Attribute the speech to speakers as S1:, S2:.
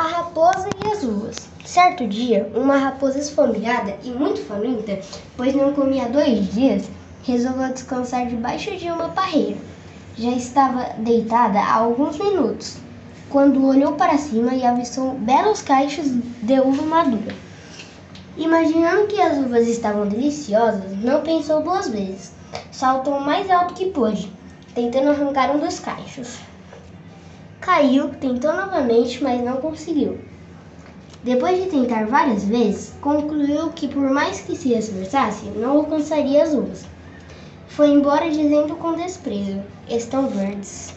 S1: A raposa e as uvas. Certo dia, uma raposa esfomeada e muito faminta, pois não comia dois dias, resolveu descansar debaixo de uma parreira. Já estava deitada há alguns minutos, quando olhou para cima e avistou belos cachos de uva madura. Imaginando que as uvas estavam deliciosas, não pensou duas vezes. Saltou o mais alto que pôde, tentando arrancar um dos cachos. Caiu, tentou novamente, mas não conseguiu. Depois de tentar várias vezes, concluiu que por mais que se esforçasse, não alcançaria as uvas. Foi embora dizendo com desprezo: Estão verdes.